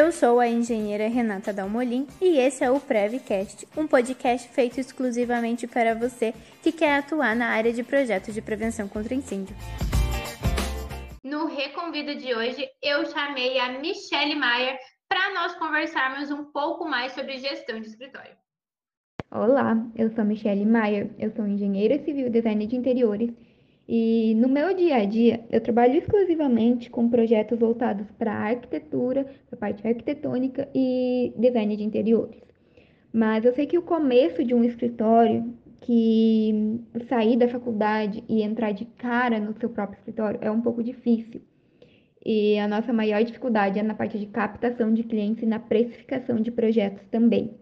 Eu sou a engenheira Renata Dalmolin e esse é o Prevcast, um podcast feito exclusivamente para você que quer atuar na área de projetos de prevenção contra incêndio. No Reconvida de hoje, eu chamei a Michelle Maier para nós conversarmos um pouco mais sobre gestão de escritório. Olá, eu sou a Michelle Maier, eu sou engenheira civil e designer de interiores e no meu dia a dia, eu trabalho exclusivamente com projetos voltados para arquitetura, para a parte arquitetônica e design de interiores. Mas eu sei que o começo de um escritório, que sair da faculdade e entrar de cara no seu próprio escritório é um pouco difícil. E a nossa maior dificuldade é na parte de captação de clientes e na precificação de projetos também.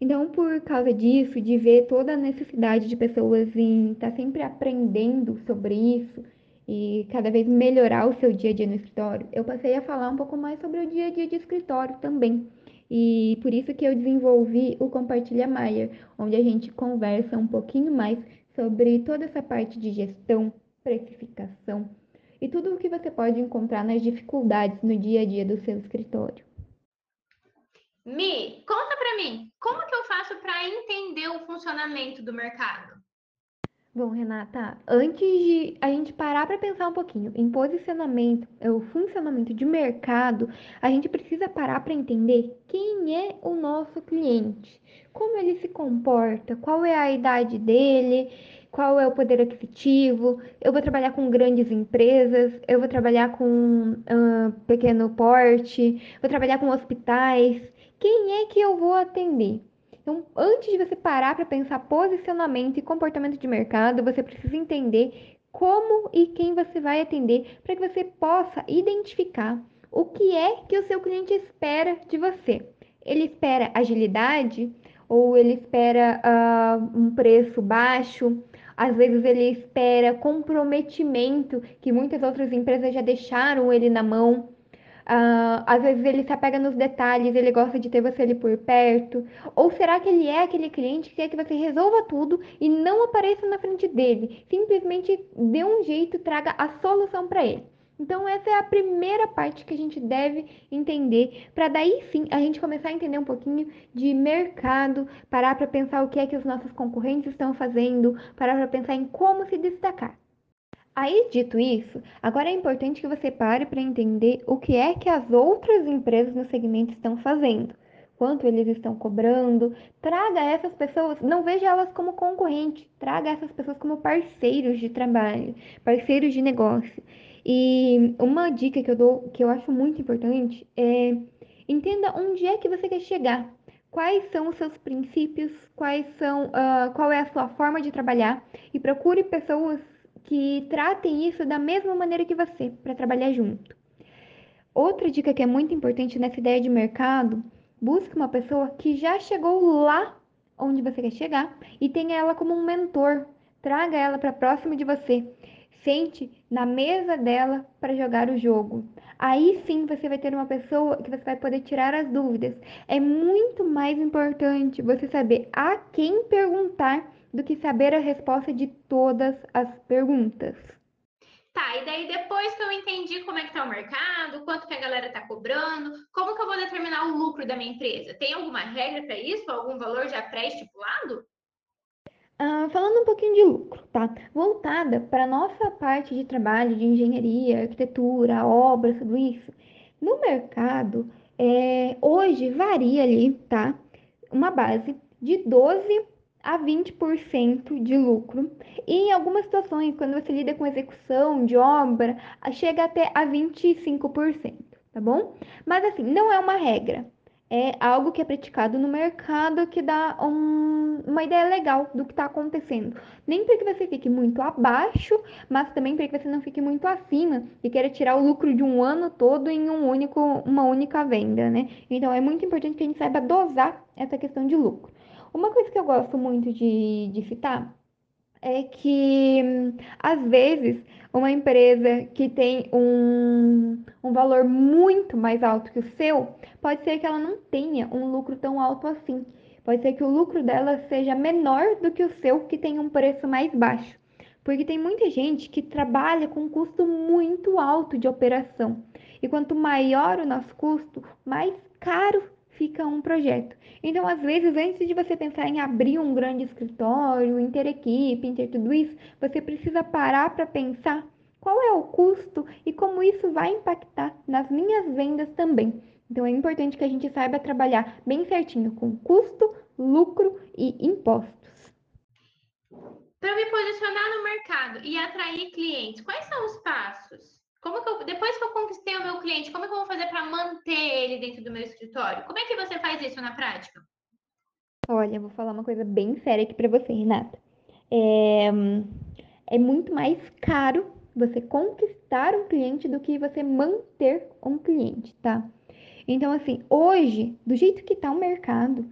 Então, por causa disso, de ver toda a necessidade de pessoas em estar tá sempre aprendendo sobre isso e cada vez melhorar o seu dia a dia no escritório, eu passei a falar um pouco mais sobre o dia a dia de escritório também. E por isso que eu desenvolvi o Compartilha Maier, onde a gente conversa um pouquinho mais sobre toda essa parte de gestão, precificação e tudo o que você pode encontrar nas dificuldades no dia a dia do seu escritório. Mi, conta para mim, como que eu faço para entender o funcionamento do mercado? Bom, Renata, antes de a gente parar para pensar um pouquinho em posicionamento, é o funcionamento de mercado, a gente precisa parar para entender quem é o nosso cliente, como ele se comporta, qual é a idade dele, qual é o poder aquisitivo. Eu vou trabalhar com grandes empresas, eu vou trabalhar com uh, pequeno porte, vou trabalhar com hospitais quem é que eu vou atender? Então, antes de você parar para pensar posicionamento e comportamento de mercado, você precisa entender como e quem você vai atender para que você possa identificar o que é que o seu cliente espera de você. Ele espera agilidade ou ele espera uh, um preço baixo? Às vezes ele espera comprometimento, que muitas outras empresas já deixaram ele na mão. Uh, às vezes ele se apega nos detalhes, ele gosta de ter você ali por perto. Ou será que ele é aquele cliente que quer que você resolva tudo e não apareça na frente dele? Simplesmente dê um jeito, traga a solução para ele. Então, essa é a primeira parte que a gente deve entender, para daí sim a gente começar a entender um pouquinho de mercado, parar para pensar o que é que os nossos concorrentes estão fazendo, parar para pensar em como se destacar. Aí, dito isso, agora é importante que você pare para entender o que é que as outras empresas no segmento estão fazendo, quanto eles estão cobrando. Traga essas pessoas, não veja elas como concorrente, traga essas pessoas como parceiros de trabalho, parceiros de negócio. E uma dica que eu dou, que eu acho muito importante, é entenda onde é que você quer chegar. Quais são os seus princípios? Quais são, uh, qual é a sua forma de trabalhar? E procure pessoas que tratem isso da mesma maneira que você, para trabalhar junto. Outra dica que é muito importante nessa ideia de mercado, busque uma pessoa que já chegou lá onde você quer chegar e tenha ela como um mentor. Traga ela para próximo de você. Sente na mesa dela para jogar o jogo. Aí sim você vai ter uma pessoa que você vai poder tirar as dúvidas. É muito mais importante você saber a quem perguntar do que saber a resposta de todas as perguntas. Tá, e daí depois que eu entendi como é que tá o mercado, quanto que a galera tá cobrando, como que eu vou determinar o lucro da minha empresa? Tem alguma regra para isso? Algum valor já pré-estipulado? Uh, falando um pouquinho de lucro, tá? Voltada para nossa parte de trabalho de engenharia, arquitetura, obra, tudo isso. No mercado, é, hoje varia ali, tá? Uma base de 12 a 20% de lucro. E em algumas situações, quando você lida com execução de obra, chega até a 25%, tá bom? Mas assim, não é uma regra. É algo que é praticado no mercado que dá um, uma ideia legal do que está acontecendo. Nem para que você fique muito abaixo, mas também para que você não fique muito acima e queira tirar o lucro de um ano todo em um único, uma única venda, né? Então é muito importante que a gente saiba dosar essa questão de lucro. Uma coisa que eu gosto muito de, de citar é que, às vezes, uma empresa que tem um, um valor muito mais alto que o seu, pode ser que ela não tenha um lucro tão alto assim. Pode ser que o lucro dela seja menor do que o seu, que tem um preço mais baixo. Porque tem muita gente que trabalha com um custo muito alto de operação. E quanto maior o nosso custo, mais caro fica um projeto. Então, às vezes, antes de você pensar em abrir um grande escritório, em ter equipe, em ter tudo isso, você precisa parar para pensar qual é o custo e como isso vai impactar nas minhas vendas também. Então, é importante que a gente saiba trabalhar bem certinho com custo, lucro e impostos. Para me posicionar no mercado e atrair clientes, quais são os passos? Como que eu, depois que eu conquistei o meu cliente, como é que eu vou fazer para manter ele dentro do meu escritório? Como é que você faz isso na prática? Olha, vou falar uma coisa bem séria aqui para você, Renata. É, é muito mais caro você conquistar um cliente do que você manter um cliente, tá? Então, assim, hoje, do jeito que tá o mercado,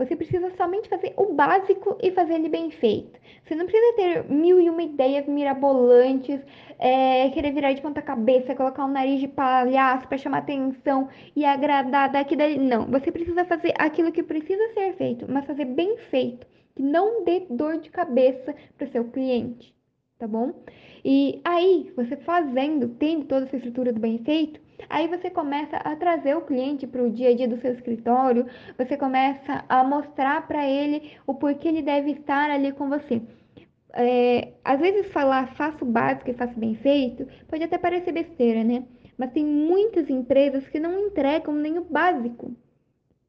você precisa somente fazer o básico e fazer ele bem feito. Você não precisa ter mil e uma ideias mirabolantes, é, querer virar de ponta cabeça, colocar um nariz de palhaço para chamar atenção e agradar daqui dali. Não, você precisa fazer aquilo que precisa ser feito, mas fazer bem feito, que não dê dor de cabeça para o seu cliente, tá bom? E aí, você fazendo, tendo toda essa estrutura do bem feito, Aí você começa a trazer o cliente para o dia a dia do seu escritório, você começa a mostrar para ele o porquê ele deve estar ali com você. É, às vezes falar faço básico e faço bem feito pode até parecer besteira, né? Mas tem muitas empresas que não entregam nem o básico.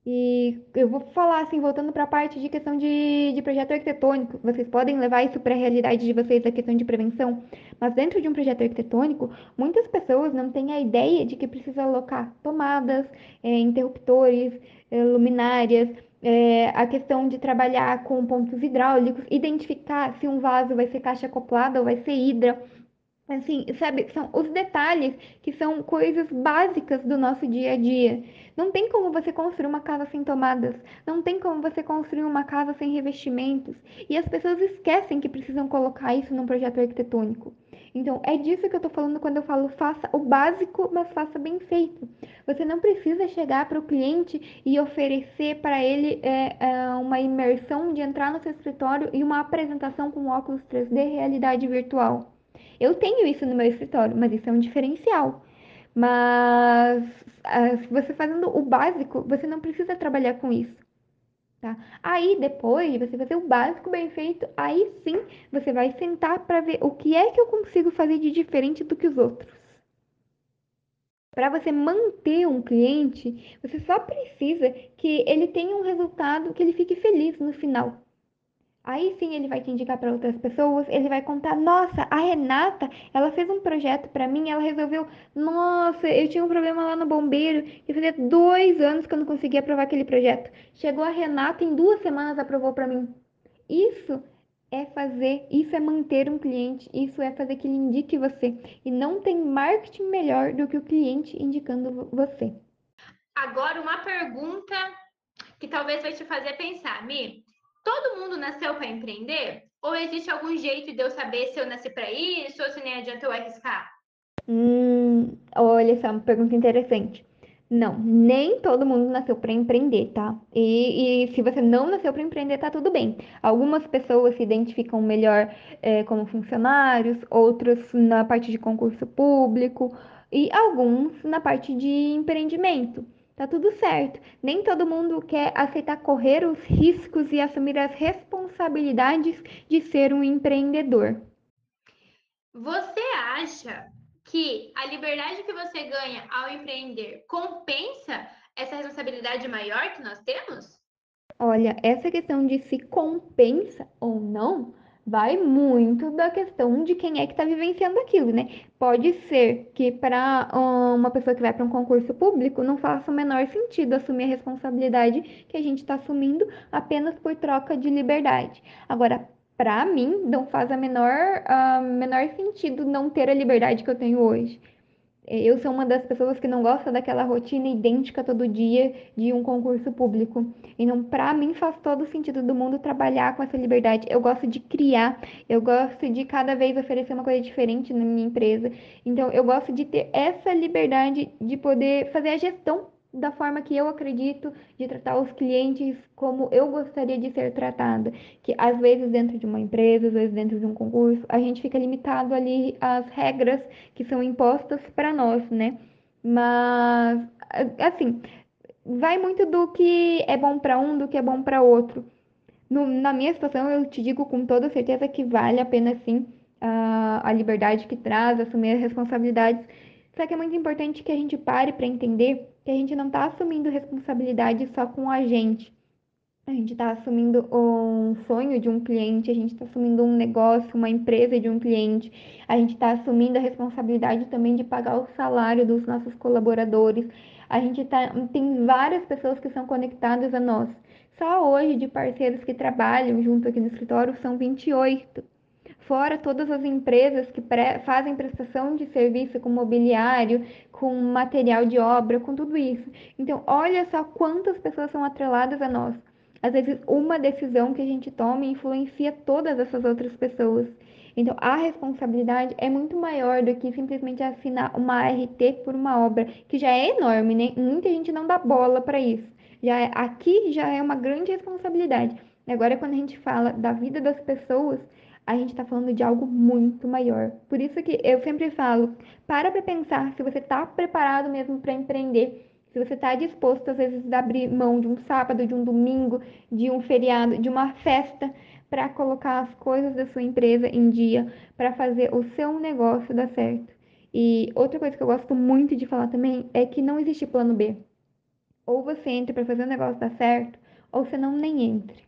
E eu vou falar assim, voltando para a parte de questão de, de projeto arquitetônico, vocês podem levar isso para a realidade de vocês, a questão de prevenção, mas dentro de um projeto arquitetônico, muitas pessoas não têm a ideia de que precisa alocar tomadas, é, interruptores, é, luminárias, é, a questão de trabalhar com pontos hidráulicos, identificar se um vaso vai ser caixa acoplada ou vai ser hidra. Assim, sabe, são os detalhes que são coisas básicas do nosso dia a dia. Não tem como você construir uma casa sem tomadas, não tem como você construir uma casa sem revestimentos. E as pessoas esquecem que precisam colocar isso num projeto arquitetônico. Então, é disso que eu tô falando quando eu falo faça o básico, mas faça bem feito. Você não precisa chegar para o cliente e oferecer para ele é, é, uma imersão de entrar no seu escritório e uma apresentação com óculos 3D realidade virtual. Eu tenho isso no meu escritório, mas isso é um diferencial. Mas ah, se você fazendo o básico, você não precisa trabalhar com isso. Tá? Aí depois de você fazer o básico bem feito, aí sim você vai sentar para ver o que é que eu consigo fazer de diferente do que os outros. Para você manter um cliente, você só precisa que ele tenha um resultado que ele fique feliz no final. Aí sim ele vai te indicar para outras pessoas, ele vai contar, nossa, a Renata, ela fez um projeto para mim, ela resolveu, nossa, eu tinha um problema lá no bombeiro e fazia dois anos que eu não conseguia aprovar aquele projeto. Chegou a Renata em duas semanas aprovou para mim. Isso é fazer, isso é manter um cliente, isso é fazer que ele indique você. E não tem marketing melhor do que o cliente indicando você. Agora uma pergunta que talvez vai te fazer pensar, Mi todo mundo nasceu para empreender? Ou existe algum jeito de eu saber se eu nasci para isso ou se nem adianta eu arriscar? Hum, olha, essa é uma pergunta interessante. Não, nem todo mundo nasceu para empreender, tá? E, e, se você não nasceu para empreender, tá tudo bem. Algumas pessoas se identificam melhor é, como funcionários, outros na parte de concurso público e alguns na parte de empreendimento. Tá tudo certo. Nem todo mundo quer aceitar correr os riscos e assumir as responsabilidades de ser um empreendedor. Você acha que a liberdade que você ganha ao empreender compensa essa responsabilidade maior que nós temos? Olha, essa questão de se compensa ou não vai muito da questão de quem é que está vivenciando aquilo, né? Pode ser que para uma pessoa que vai para um concurso público não faça o menor sentido assumir a responsabilidade que a gente está assumindo apenas por troca de liberdade. Agora, para mim, não faz a menor, a menor sentido não ter a liberdade que eu tenho hoje. Eu sou uma das pessoas que não gosta daquela rotina idêntica todo dia de um concurso público. Então, para mim, faz todo sentido do mundo trabalhar com essa liberdade. Eu gosto de criar, eu gosto de cada vez oferecer uma coisa diferente na minha empresa. Então, eu gosto de ter essa liberdade de poder fazer a gestão da forma que eu acredito de tratar os clientes como eu gostaria de ser tratada. Que às vezes dentro de uma empresa, às vezes dentro de um concurso, a gente fica limitado ali às regras que são impostas para nós, né? Mas, assim, vai muito do que é bom para um, do que é bom para outro. No, na minha situação, eu te digo com toda certeza que vale a pena sim a, a liberdade que traz, assumir as responsabilidades. Só que é muito importante que a gente pare para entender que a gente não está assumindo responsabilidade só com a gente. A gente está assumindo um sonho de um cliente, a gente está assumindo um negócio, uma empresa de um cliente, a gente está assumindo a responsabilidade também de pagar o salário dos nossos colaboradores. A gente tá, tem várias pessoas que são conectadas a nós. Só hoje, de parceiros que trabalham junto aqui no escritório, são 28. Fora todas as empresas que fazem prestação de serviço com mobiliário, com material de obra, com tudo isso. Então, olha só quantas pessoas são atreladas a nós. Às vezes, uma decisão que a gente toma influencia todas essas outras pessoas. Então, a responsabilidade é muito maior do que simplesmente assinar uma RT por uma obra, que já é enorme, né? Muita gente não dá bola para isso. Já é, aqui já é uma grande responsabilidade. Agora, quando a gente fala da vida das pessoas, a gente está falando de algo muito maior. Por isso que eu sempre falo, para para pensar se você está preparado mesmo para empreender se você está disposto, às vezes, a abrir mão de um sábado, de um domingo, de um feriado, de uma festa, para colocar as coisas da sua empresa em dia, para fazer o seu negócio dar certo. E outra coisa que eu gosto muito de falar também é que não existe plano B. Ou você entra para fazer o negócio dar certo, ou você não nem entre.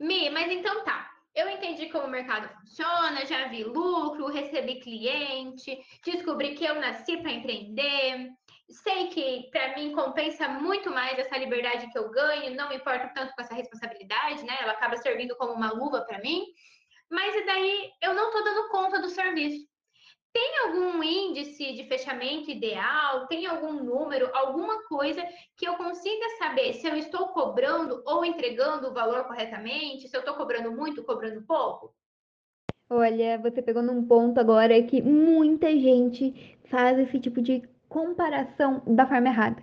Mi, mas então tá. Eu entendi como o mercado funciona, já vi lucro, recebi cliente, descobri que eu nasci para empreender, sei que para mim compensa muito mais essa liberdade que eu ganho, não me importo tanto com essa responsabilidade, né? Ela acaba servindo como uma luva para mim. Mas e daí eu não estou dando conta do serviço. Tem algum índice de fechamento ideal? Tem algum número, alguma coisa que eu consiga saber se eu estou cobrando ou entregando o valor corretamente? Se eu estou cobrando muito, cobrando pouco? Olha, você pegou num ponto agora que muita gente faz esse tipo de comparação da forma errada.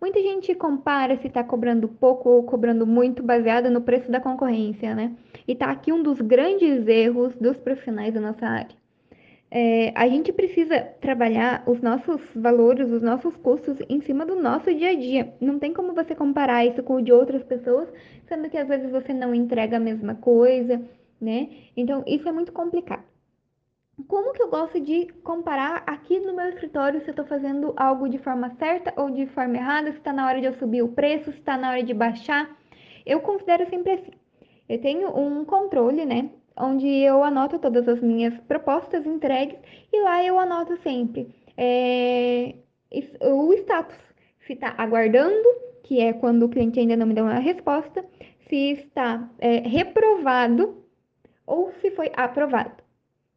Muita gente compara se está cobrando pouco ou cobrando muito baseado no preço da concorrência, né? E tá aqui um dos grandes erros dos profissionais da nossa área. É, a gente precisa trabalhar os nossos valores, os nossos custos em cima do nosso dia a dia. Não tem como você comparar isso com o de outras pessoas, sendo que às vezes você não entrega a mesma coisa, né? Então, isso é muito complicado como que eu gosto de comparar aqui no meu escritório se eu estou fazendo algo de forma certa ou de forma errada, se está na hora de eu subir o preço, se está na hora de baixar. Eu considero sempre assim. Eu tenho um controle, né? Onde eu anoto todas as minhas propostas entregues e lá eu anoto sempre é, o status. Se está aguardando, que é quando o cliente ainda não me deu uma resposta, se está é, reprovado ou se foi aprovado.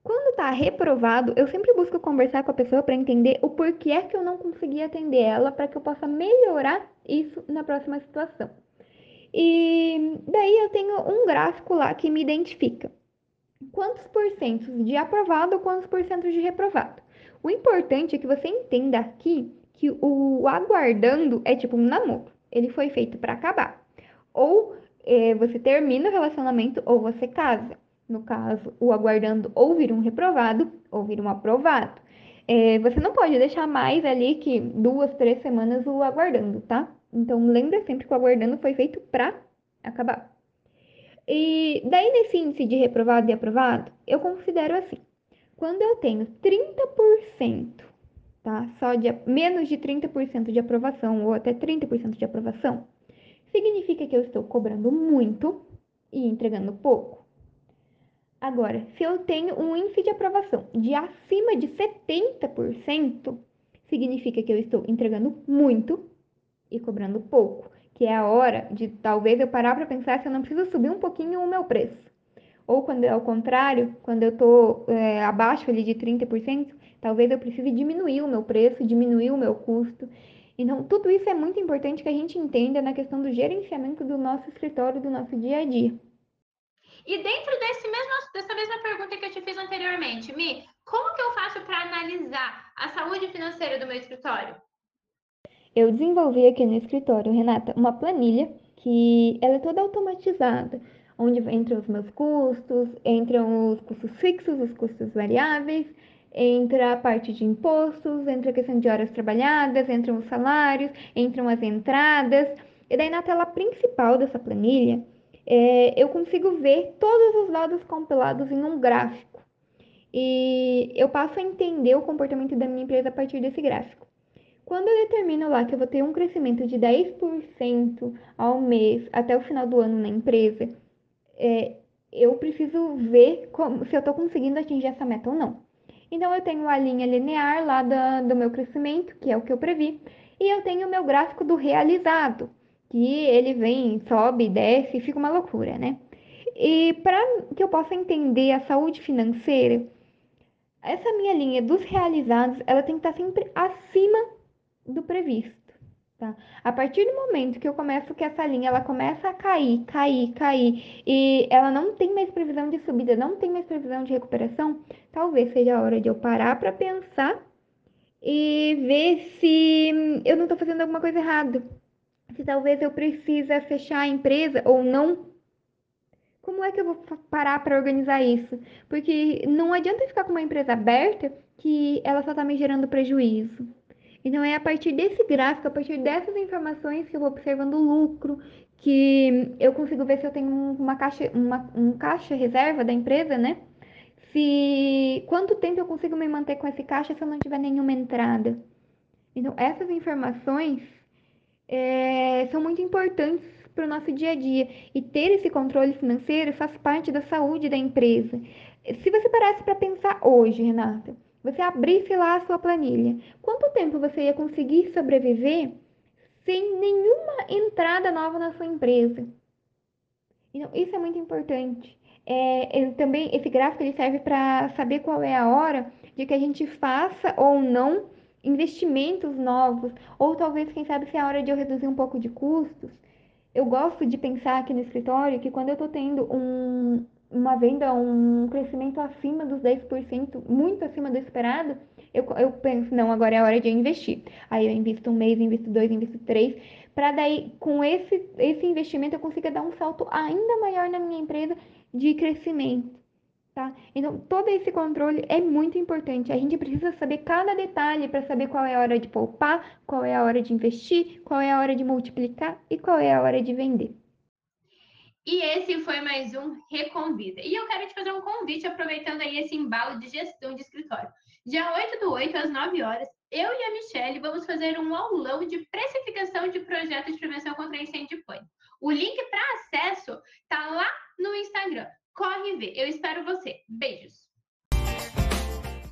Quando está reprovado, eu sempre busco conversar com a pessoa para entender o porquê é que eu não consegui atender ela para que eu possa melhorar isso na próxima situação. E daí eu tenho um gráfico lá que me identifica quantos porcentos de aprovado, quantos porcentos de reprovado. O importante é que você entenda aqui que o aguardando é tipo um namoro. Ele foi feito para acabar. Ou é, você termina o relacionamento ou você casa no caso, o aguardando ou vir um reprovado ou vir um aprovado. É, você não pode deixar mais ali que duas, três semanas o aguardando, tá? Então, lembra sempre que o aguardando foi feito para acabar. E daí, nesse índice de reprovado e aprovado, eu considero assim: quando eu tenho 30%, tá? Só de menos de 30% de aprovação ou até 30% de aprovação, significa que eu estou cobrando muito e entregando pouco. Agora, se eu tenho um índice de aprovação de acima de 70%, significa que eu estou entregando muito e cobrando pouco, que é a hora de talvez eu parar para pensar se eu não preciso subir um pouquinho o meu preço. Ou quando é ao contrário, quando eu estou é, abaixo ali de 30%, talvez eu precise diminuir o meu preço, diminuir o meu custo. Então, tudo isso é muito importante que a gente entenda na questão do gerenciamento do nosso escritório, do nosso dia a dia. E dentro desse mesmo, dessa mesma pergunta que eu te fiz anteriormente, Mi, como que eu faço para analisar a saúde financeira do meu escritório? Eu desenvolvi aqui no escritório, Renata, uma planilha que ela é toda automatizada, onde entram os meus custos, entram os custos fixos, os custos variáveis, entra a parte de impostos, entra a questão de horas trabalhadas, entram os salários, entram as entradas. E daí na tela principal dessa planilha, é, eu consigo ver todos os dados compilados em um gráfico. E eu passo a entender o comportamento da minha empresa a partir desse gráfico. Quando eu determino lá que eu vou ter um crescimento de 10% ao mês até o final do ano na empresa, é, eu preciso ver como, se eu estou conseguindo atingir essa meta ou não. Então, eu tenho a linha linear lá do, do meu crescimento, que é o que eu previ, e eu tenho o meu gráfico do realizado, que ele vem, sobe, desce, fica uma loucura, né? E para que eu possa entender a saúde financeira, essa minha linha dos realizados, ela tem que estar sempre acima do previsto. Tá? A partir do momento que eu começo que essa linha ela começa a cair, cair, cair e ela não tem mais previsão de subida, não tem mais previsão de recuperação, talvez seja a hora de eu parar para pensar e ver se eu não estou fazendo alguma coisa errada. Se talvez eu precisa fechar a empresa ou não. Como é que eu vou parar para organizar isso? Porque não adianta ficar com uma empresa aberta que ela só está me gerando prejuízo. Então é a partir desse gráfico, a partir dessas informações que eu vou observando o lucro, que eu consigo ver se eu tenho uma caixa, uma, um caixa reserva da empresa, né? Se quanto tempo eu consigo me manter com esse caixa se eu não tiver nenhuma entrada. Então essas informações é, são muito importantes para o nosso dia a dia e ter esse controle financeiro faz parte da saúde da empresa. Se você parasse para pensar hoje, Renata, você abrisse lá a sua planilha, quanto tempo você ia conseguir sobreviver sem nenhuma entrada nova na sua empresa? Então, isso é muito importante. É, também esse gráfico ele serve para saber qual é a hora de que a gente faça ou não investimentos novos, ou talvez, quem sabe, se é a hora de eu reduzir um pouco de custos. Eu gosto de pensar aqui no escritório que quando eu estou tendo um, uma venda, um crescimento acima dos 10%, muito acima do esperado, eu, eu penso, não, agora é a hora de investir. Aí eu invisto um mês, invisto dois, invisto três, para daí, com esse, esse investimento, eu consiga dar um salto ainda maior na minha empresa de crescimento. Tá? Então, todo esse controle é muito importante. A gente precisa saber cada detalhe para saber qual é a hora de poupar, qual é a hora de investir, qual é a hora de multiplicar e qual é a hora de vender. E esse foi mais um Reconvida. E eu quero te fazer um convite, aproveitando aí esse embalo de gestão de escritório. Dia 8 do 8, às 9 horas, eu e a Michelle vamos fazer um aulão de precificação de projetos de prevenção contra incêndio e pânico. O link para acesso tá lá no Instagram. Corre ver. Eu espero você. Beijos.